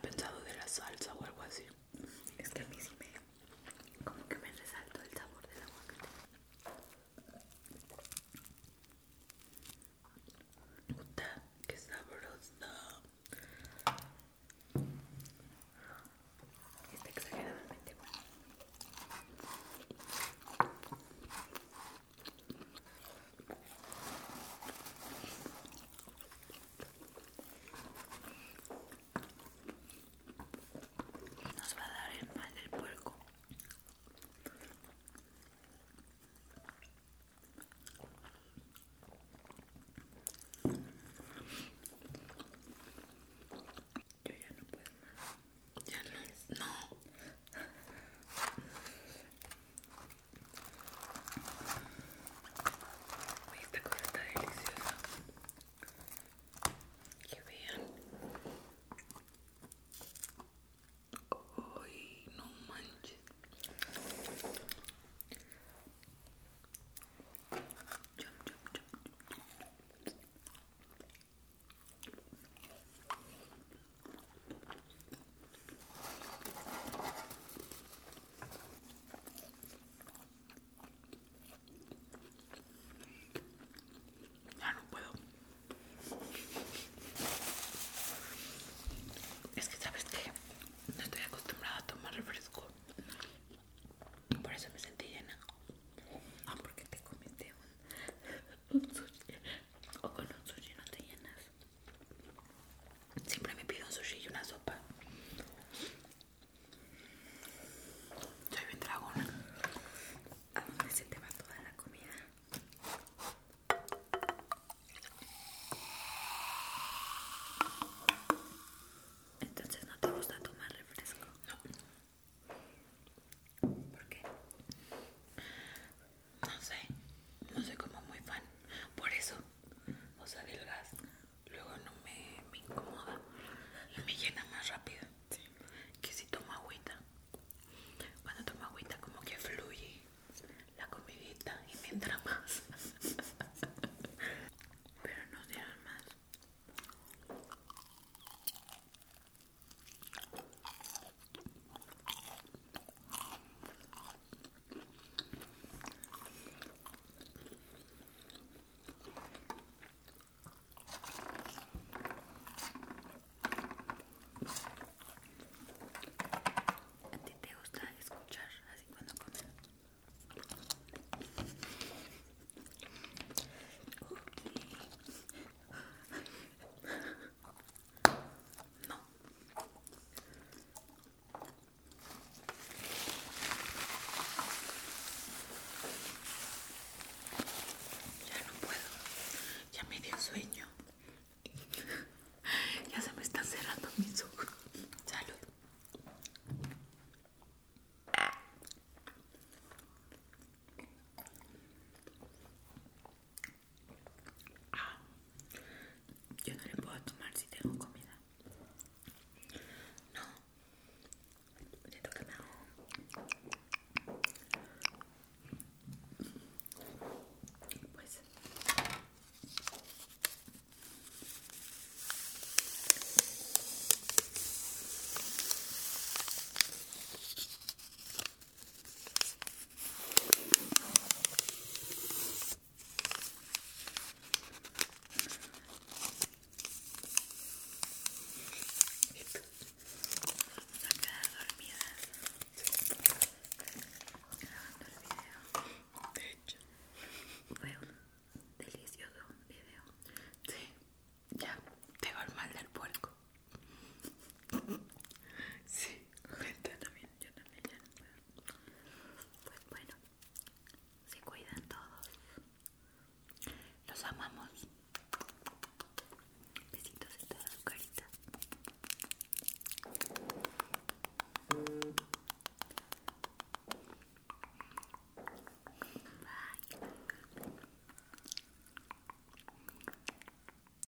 pensado de la salsa